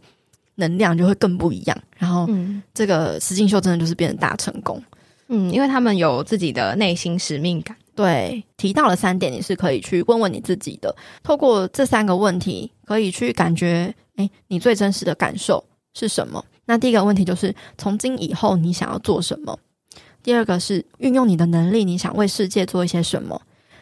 能量就会更不一样，然后这个实境秀真的就是变成大成功，嗯，因为他们有自己的内心使命感。对，提到了三点，你是可以去问问你自己的，透过这三个问题，可以去感觉，哎，你最真实的感受是什么？那第一个问题就是，从今以后你想要做什么？第二个是运用你的能力，你想为世界做一些什么？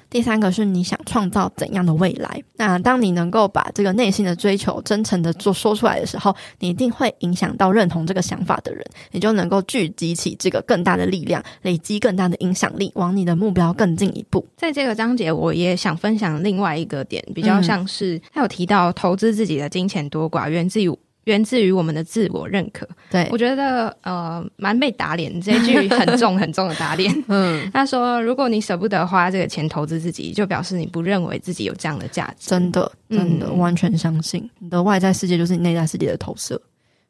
第三个是你想创造怎样的未来？那当你能够把这个内心的追求真诚的做说出来的时候，你一定会影响到认同这个想法的人，你就能够聚集起这个更大的力量，累积更大的影响力，往你的目标更进一步。在这个章节，我也想分享另外一个点，比较像是他有提到投资自己的金钱多寡源自于。源自于我们的自我认可，对，我觉得呃蛮被打脸，这一句很重很重的打脸。嗯，他说，如果你舍不得花这个钱投资自己，就表示你不认为自己有这样的价值。真的，真的，嗯、完全相信你的外在世界就是你内在世界的投射，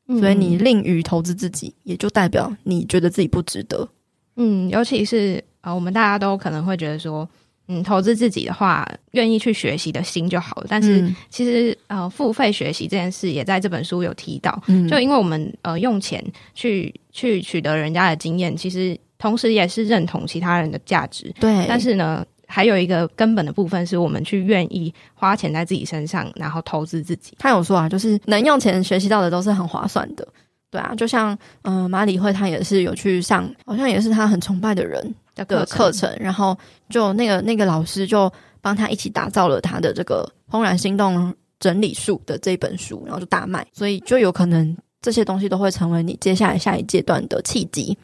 嗯、所以你吝于投资自己，也就代表你觉得自己不值得。嗯，尤其是啊、呃，我们大家都可能会觉得说。嗯，投资自己的话，愿意去学习的心就好了。但是其实，嗯、呃，付费学习这件事也在这本书有提到。嗯，就因为我们呃用钱去去取得人家的经验，其实同时也是认同其他人的价值。对。但是呢，还有一个根本的部分是我们去愿意花钱在自己身上，然后投资自己。他有说啊，就是能用钱学习到的都是很划算的。对啊，就像嗯、呃，马里会他也是有去上，好像也是他很崇拜的人。的课程，然后就那个那个老师就帮他一起打造了他的这个《怦然心动整理术》的这本书，然后就大卖，所以就有可能这些东西都会成为你接下来下一阶段的契机。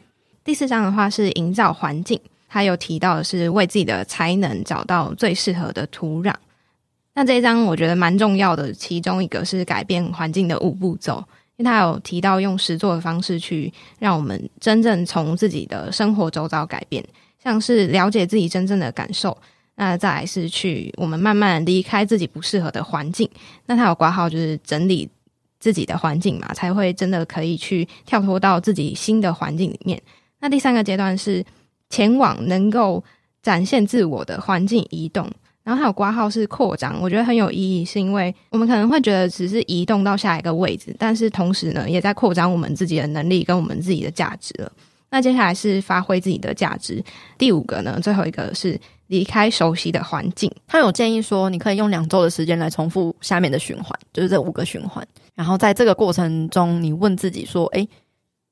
第四章的话是营造环境，他有提到的是为自己的才能找到最适合的土壤。那这一章我觉得蛮重要的，其中一个是改变环境的五步骤。因为他有提到用实作的方式去让我们真正从自己的生活周遭改变，像是了解自己真正的感受，那再来是去我们慢慢离开自己不适合的环境。那他有挂号就是整理自己的环境嘛，才会真的可以去跳脱到自己新的环境里面。那第三个阶段是前往能够展现自我的环境移动。然后还有挂号是扩张，我觉得很有意义，是因为我们可能会觉得只是移动到下一个位置，但是同时呢，也在扩张我们自己的能力跟我们自己的价值了。那接下来是发挥自己的价值，第五个呢，最后一个是离开熟悉的环境。他有建议说，你可以用两周的时间来重复下面的循环，就是这五个循环。然后在这个过程中，你问自己说：“诶，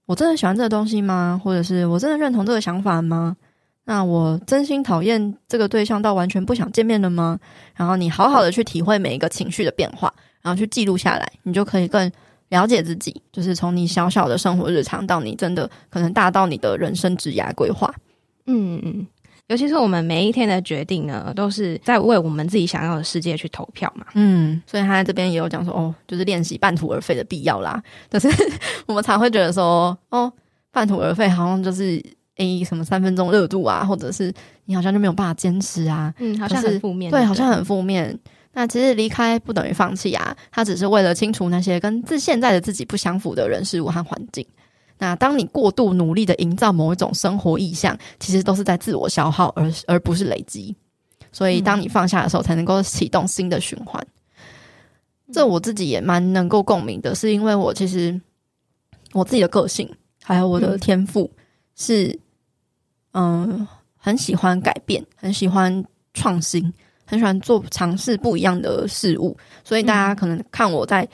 我真的喜欢这个东西吗？或者是我真的认同这个想法吗？那我真心讨厌这个对象到完全不想见面了吗？”然后你好好的去体会每一个情绪的变化，然后去记录下来，你就可以更了解自己。就是从你小小的生活日常到你真的可能大到你的人生职业规划。嗯嗯。尤其是我们每一天的决定呢，都是在为我们自己想要的世界去投票嘛。嗯，所以他在这边也有讲说，哦，就是练习半途而废的必要啦。但是 我们常会觉得说，哦，半途而废好像就是诶什么三分钟热度啊，或者是你好像就没有办法坚持啊。嗯，好像很负面。对，好像很负面。那其实离开不等于放弃啊，他只是为了清除那些跟自现在的自己不相符的人事物和环境。那当你过度努力的营造某一种生活意向，其实都是在自我消耗而，而而不是累积。所以，当你放下的时候，才能够启动新的循环。嗯、这我自己也蛮能够共鸣的，是因为我其实我自己的个性还有我的天赋是，嗯、呃，很喜欢改变，很喜欢创新，很喜欢做尝试不一样的事物。所以，大家可能看我在。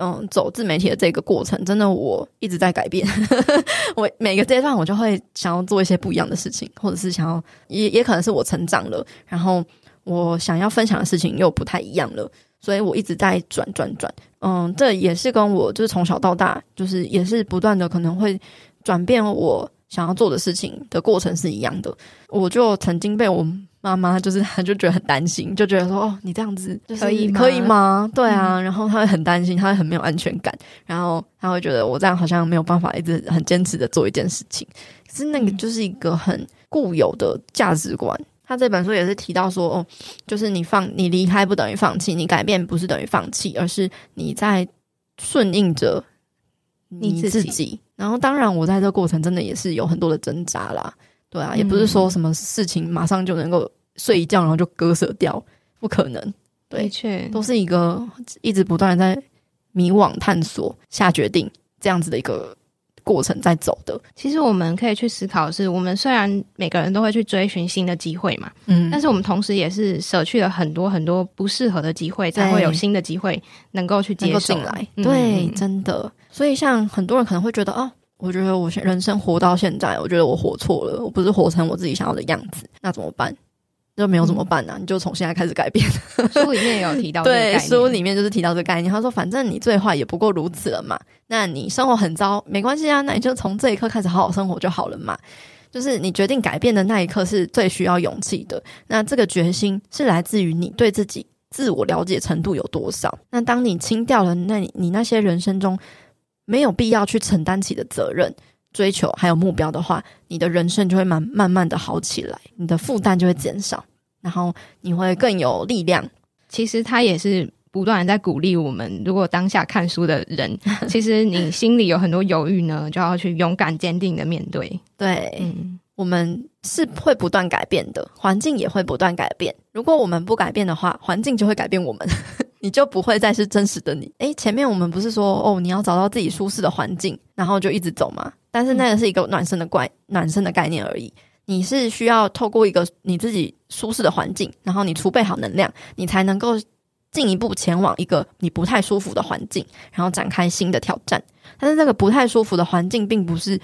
嗯，走自媒体的这个过程，真的我一直在改变。我每个阶段，我就会想要做一些不一样的事情，或者是想要，也也可能是我成长了，然后我想要分享的事情又不太一样了，所以我一直在转转转。嗯，这也是跟我就是从小到大，就是也是不断的可能会转变我想要做的事情的过程是一样的。我就曾经被我。妈妈就是，他就觉得很担心，就觉得说：“哦，你这样子可以可以吗？”对啊，嗯、然后他会很担心，他会很没有安全感，然后他会觉得我这样好像没有办法一直很坚持的做一件事情。可是那个就是一个很固有的价值观。他这本书也是提到说：“哦，就是你放你离开不等于放弃，你改变不是等于放弃，而是你在顺应着你自己。自己”然后，当然我在这个过程真的也是有很多的挣扎啦。对啊，也不是说什么事情马上就能够睡一觉，然后就割舍掉，不可能。对，的确，都是一个一直不断的在迷惘、探索、下决定这样子的一个过程在走的。其实我们可以去思考的是，我们虽然每个人都会去追寻新的机会嘛，嗯，但是我们同时也是舍去了很多很多不适合的机会，才会有新的机会能够去接受进来。对，嗯、真的。所以，像很多人可能会觉得，哦。我觉得我人生活到现在，我觉得我活错了，我不是活成我自己想要的样子，那怎么办？就没有怎么办呢、啊？嗯、你就从现在开始改变。书里面也有提到这个概念，对，书里面就是提到这个概念。他说，反正你最坏也不过如此了嘛。那你生活很糟，没关系啊，那你就从这一刻开始好好生活就好了嘛。就是你决定改变的那一刻是最需要勇气的。那这个决心是来自于你对自己自我了解程度有多少。那当你清掉了那你，你那些人生中。没有必要去承担起的责任、追求还有目标的话，你的人生就会慢慢慢的好起来，你的负担就会减少，然后你会更有力量。其实他也是不断的在鼓励我们，如果当下看书的人，其实你心里有很多犹豫呢，就要去勇敢坚定的面对。对，嗯，我们是会不断改变的，环境也会不断改变。如果我们不改变的话，环境就会改变我们。你就不会再是真实的你。诶，前面我们不是说哦，你要找到自己舒适的环境，然后就一直走吗？但是那个是一个暖身的怪暖身的概念而已。你是需要透过一个你自己舒适的环境，然后你储备好能量，你才能够进一步前往一个你不太舒服的环境，然后展开新的挑战。但是这个不太舒服的环境，并不是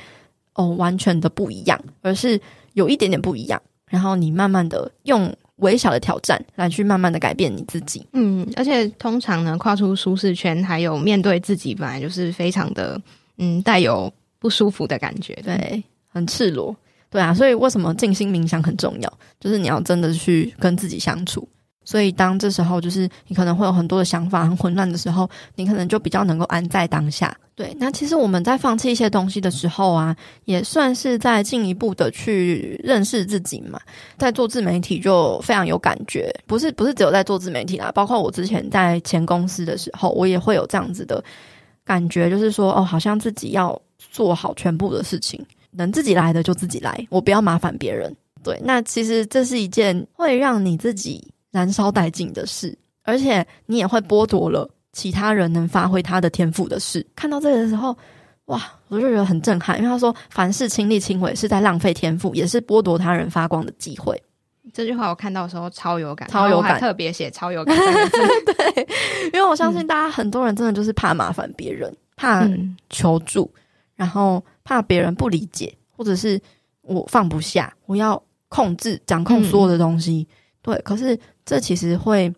哦完全的不一样，而是有一点点不一样。然后你慢慢的用。微小的挑战，来去慢慢的改变你自己。嗯，而且通常呢，跨出舒适圈，还有面对自己，本来就是非常的，嗯，带有不舒服的感觉，对，很赤裸，对啊。所以为什么静心冥想很重要？就是你要真的去跟自己相处。所以，当这时候就是你可能会有很多的想法很混乱的时候，你可能就比较能够安在当下。对，那其实我们在放弃一些东西的时候啊，也算是在进一步的去认识自己嘛。在做自媒体就非常有感觉，不是不是只有在做自媒体啦，包括我之前在前公司的时候，我也会有这样子的感觉，就是说哦，好像自己要做好全部的事情，能自己来的就自己来，我不要麻烦别人。对，那其实这是一件会让你自己。燃烧殆尽的事，而且你也会剥夺了其他人能发挥他的天赋的事。看到这个的时候，哇，我就觉得很震撼，因为他说凡事亲力亲为是在浪费天赋，也是剥夺他人发光的机会。这句话我看到的时候超有感，超有感，特别写超有感。对，因为我相信大家很多人真的就是怕麻烦别人，怕求助，嗯、然后怕别人不理解，或者是我放不下，我要控制、掌控所有的东西。嗯、对，可是这其实会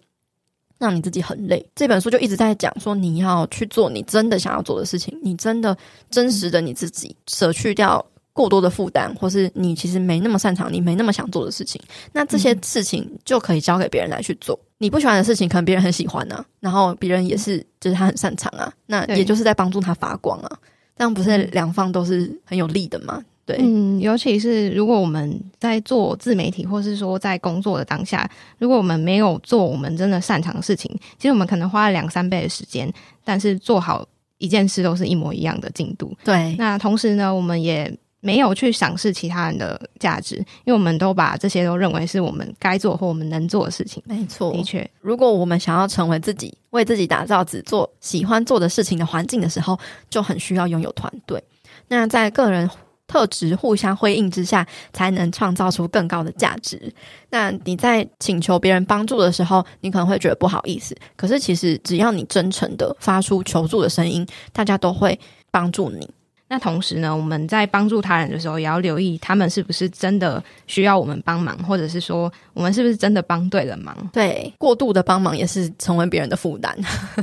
让你自己很累。这本书就一直在讲说，你要去做你真的想要做的事情，你真的真实的你自己，舍去掉。过多的负担，或是你其实没那么擅长，你没那么想做的事情，那这些事情就可以交给别人来去做。嗯、你不喜欢的事情，可能别人很喜欢呢、啊，然后别人也是，就是他很擅长啊，那也就是在帮助他发光啊，这样不是两方都是很有利的吗？对，嗯，尤其是如果我们在做自媒体，或是说在工作的当下，如果我们没有做我们真的擅长的事情，其实我们可能花了两三倍的时间，但是做好一件事都是一模一样的进度。对，那同时呢，我们也。没有去赏识其他人的价值，因为我们都把这些都认为是我们该做或我们能做的事情。没错，的确，如果我们想要成为自己，为自己打造只做喜欢做的事情的环境的时候，就很需要拥有团队。那在个人特质互相辉映之下，才能创造出更高的价值。那你在请求别人帮助的时候，你可能会觉得不好意思，可是其实只要你真诚的发出求助的声音，大家都会帮助你。那同时呢，我们在帮助他人的时候，也要留意他们是不是真的需要我们帮忙，或者是说我们是不是真的帮对了忙。对，过度的帮忙也是成为别人的负担。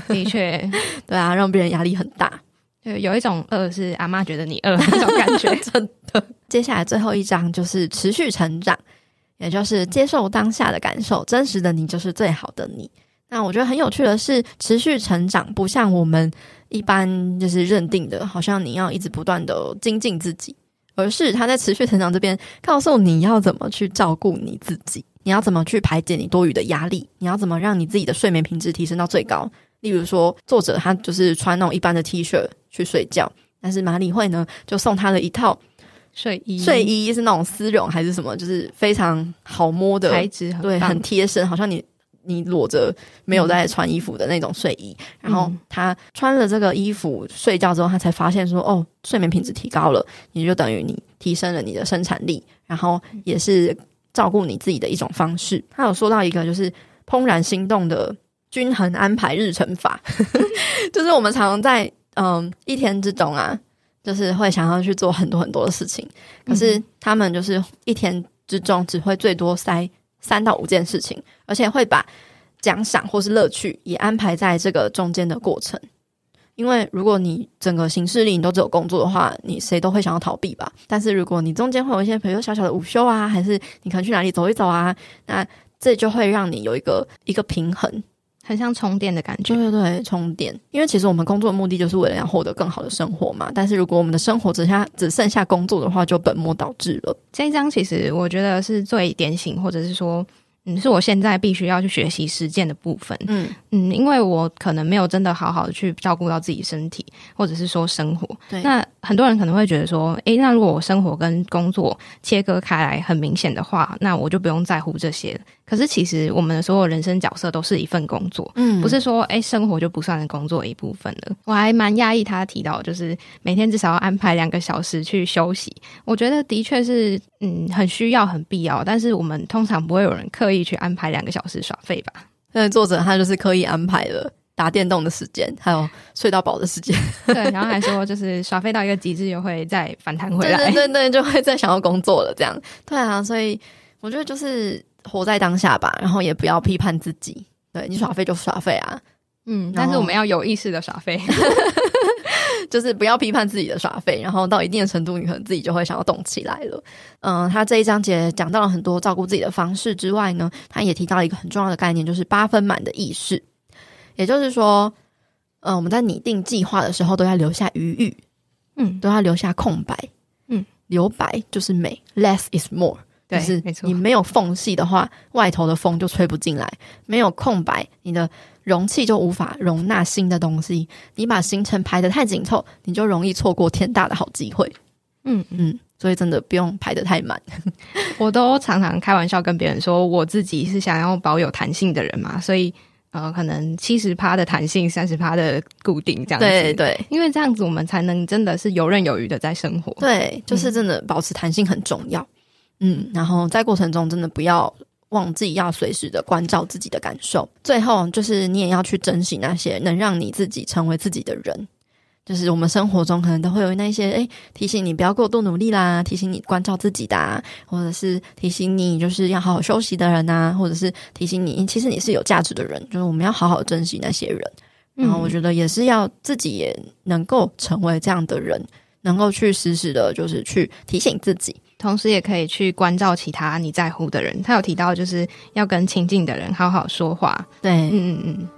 的确，对啊，让别人压力很大。对，有一种饿是阿妈觉得你饿那种感觉，真的。接下来最后一章就是持续成长，也就是接受当下的感受，真实的你就是最好的你。那我觉得很有趣的是，持续成长不像我们一般就是认定的，好像你要一直不断的精进自己，而是他在持续成长这边告诉你要怎么去照顾你自己，你要怎么去排解你多余的压力，你要怎么让你自己的睡眠品质提升到最高。例如说，作者他就是穿那种一般的 T 恤去睡觉，但是马里会呢就送他了一套睡衣，睡衣是那种丝绒还是什么，就是非常好摸的材质，对，很贴身，好像你。你裸着没有在穿衣服的那种睡衣，嗯、然后他穿了这个衣服睡觉之后，他才发现说：“哦，睡眠品质提高了，也就等于你提升了你的生产力，然后也是照顾你自己的一种方式。”他有说到一个就是怦然心动的均衡安排日程法，就是我们常常在嗯一天之中啊，就是会想要去做很多很多的事情，可是他们就是一天之中只会最多塞。三到五件事情，而且会把奖赏或是乐趣也安排在这个中间的过程。因为如果你整个行事历你都只有工作的话，你谁都会想要逃避吧。但是如果你中间会有一些，比如说小小的午休啊，还是你可能去哪里走一走啊，那这就会让你有一个一个平衡。很像充电的感觉，对对对，充电。因为其实我们工作的目的就是为了要获得更好的生活嘛。但是如果我们的生活只下只剩下工作的话，就本末倒置了。这一章其实我觉得是最典型，或者是说。嗯，是我现在必须要去学习实践的部分。嗯嗯，因为我可能没有真的好好的去照顾到自己身体，或者是说生活。对，那很多人可能会觉得说，诶，那如果我生活跟工作切割开来很明显的话，那我就不用在乎这些了。可是其实我们的所有人生角色都是一份工作，嗯，不是说诶生活就不算是工作的一部分了。我还蛮讶异他提到，就是每天至少要安排两个小时去休息。我觉得的确是，嗯，很需要、很必要。但是我们通常不会有人刻意去安排两个小时耍废吧？那作者他就是刻意安排了打电动的时间，还有睡到饱的时间。对，然后还说就是耍废到一个极致，又会再反弹回来。对对对，就会再想要工作了。这样，对啊，所以我觉得就是。活在当下吧，然后也不要批判自己。对，你耍废就耍废啊，嗯，但是我们要有意识的耍废，就是不要批判自己的耍废。然后到一定的程度，你可能自己就会想要动起来了。嗯，他这一章节讲到了很多照顾自己的方式之外呢，他也提到了一个很重要的概念，就是八分满的意识。也就是说，呃，我们在拟定计划的时候都要留下余裕，嗯，都要留下空白，嗯，留白就是美，less is more。就是你没有缝隙的话，外头的风就吹不进来；没有空白，你的容器就无法容纳新的东西。你把行程排得太紧凑，你就容易错过天大的好机会。嗯嗯，所以真的不用排得太满。我都常常开玩笑跟别人说，我自己是想要保有弹性的人嘛，所以呃，可能七十趴的弹性，三十趴的固定这样子。对对，因为这样子我们才能真的是游刃有余的在生活。对，就是真的保持弹性很重要。嗯，然后在过程中真的不要忘记要随时的关照自己的感受。最后，就是你也要去珍惜那些能让你自己成为自己的人。就是我们生活中可能都会有那些诶，提醒你不要过度努力啦，提醒你关照自己的啊，或者是提醒你就是要好好休息的人啊，或者是提醒你其实你是有价值的人，就是我们要好好珍惜那些人。然后我觉得也是要自己也能够成为这样的人，能够去时时的，就是去提醒自己，同时也可以去关照其他你在乎的人。他有提到就是要跟亲近的人好好说话。对，嗯嗯嗯。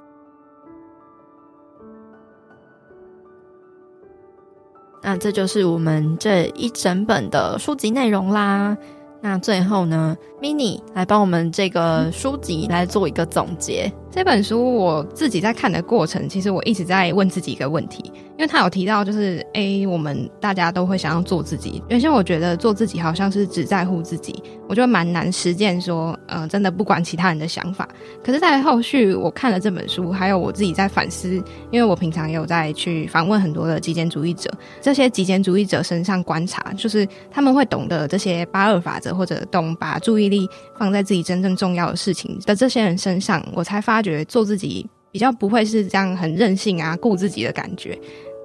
那这就是我们这一整本的书籍内容啦。那最后呢，Mini 来帮我们这个书籍来做一个总结。这本书我自己在看的过程，其实我一直在问自己一个问题，因为他有提到，就是诶，我们大家都会想要做自己。原先我觉得做自己好像是只在乎自己，我觉得蛮难实践说，呃，真的不管其他人的想法。可是，在后续我看了这本书，还有我自己在反思，因为我平常也有在去访问很多的极简主义者，这些极简主义者身上观察，就是他们会懂得这些八二法则，或者懂把注意力放在自己真正重要的事情的这些人身上，我才发。觉做自己比较不会是这样很任性啊，顾自己的感觉。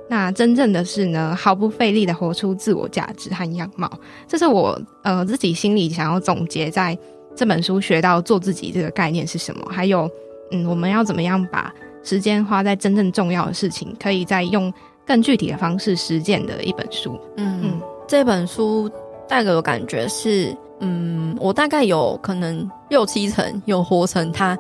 那真正的是呢，毫不费力的活出自我价值和样貌。这是我呃自己心里想要总结在这本书学到做自己这个概念是什么。还有，嗯，我们要怎么样把时间花在真正重要的事情，可以再用更具体的方式实践的一本书。嗯嗯，这本书带给我感觉是，嗯，我大概有可能六七成有活成它。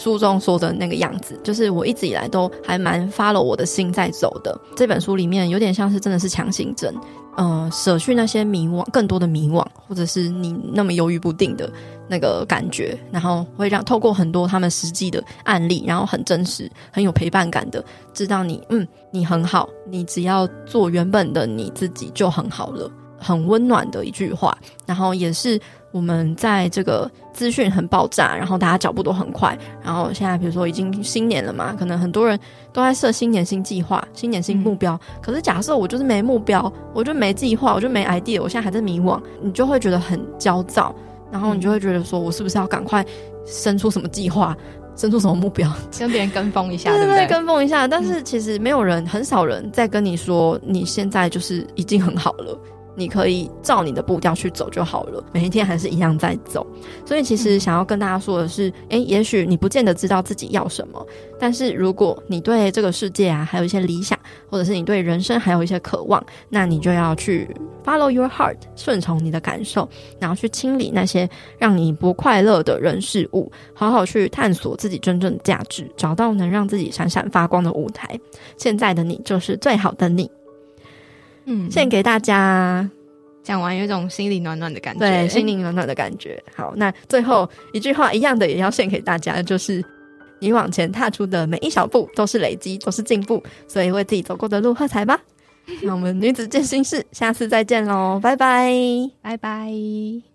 书中说的那个样子，就是我一直以来都还蛮 follow 我的心在走的。这本书里面有点像是真的是强行症，嗯、呃，舍去那些迷惘，更多的迷惘，或者是你那么犹豫不定的那个感觉，然后会让透过很多他们实际的案例，然后很真实、很有陪伴感的，知道你，嗯，你很好，你只要做原本的你自己就很好了，很温暖的一句话，然后也是。我们在这个资讯很爆炸，然后大家脚步都很快，然后现在比如说已经新年了嘛，可能很多人都在设新年新计划、新年新目标。嗯、可是假设我就是没目标，我就没计划，我就没 idea，我现在还在迷惘，你就会觉得很焦躁，然后你就会觉得说我是不是要赶快生出什么计划，生出什么目标，跟别人跟风一下，对不对？跟风一下。但是其实没有人，很少人在跟你说你现在就是已经很好了。你可以照你的步调去走就好了，每一天还是一样在走。所以其实想要跟大家说的是，诶，也许你不见得知道自己要什么，但是如果你对这个世界啊还有一些理想，或者是你对人生还有一些渴望，那你就要去 follow your heart，顺从你的感受，然后去清理那些让你不快乐的人事物，好好去探索自己真正的价值，找到能让自己闪闪发光的舞台。现在的你就是最好的你。嗯，献给大家。讲完有一种心里暖暖的感觉，对，心里暖暖的感觉。好，那最后一句话一样的也要献给大家，就是你往前踏出的每一小步都是累积，都是进步，所以为自己走过的路喝彩吧。那我们女子健心室，下次再见喽，拜拜，拜拜。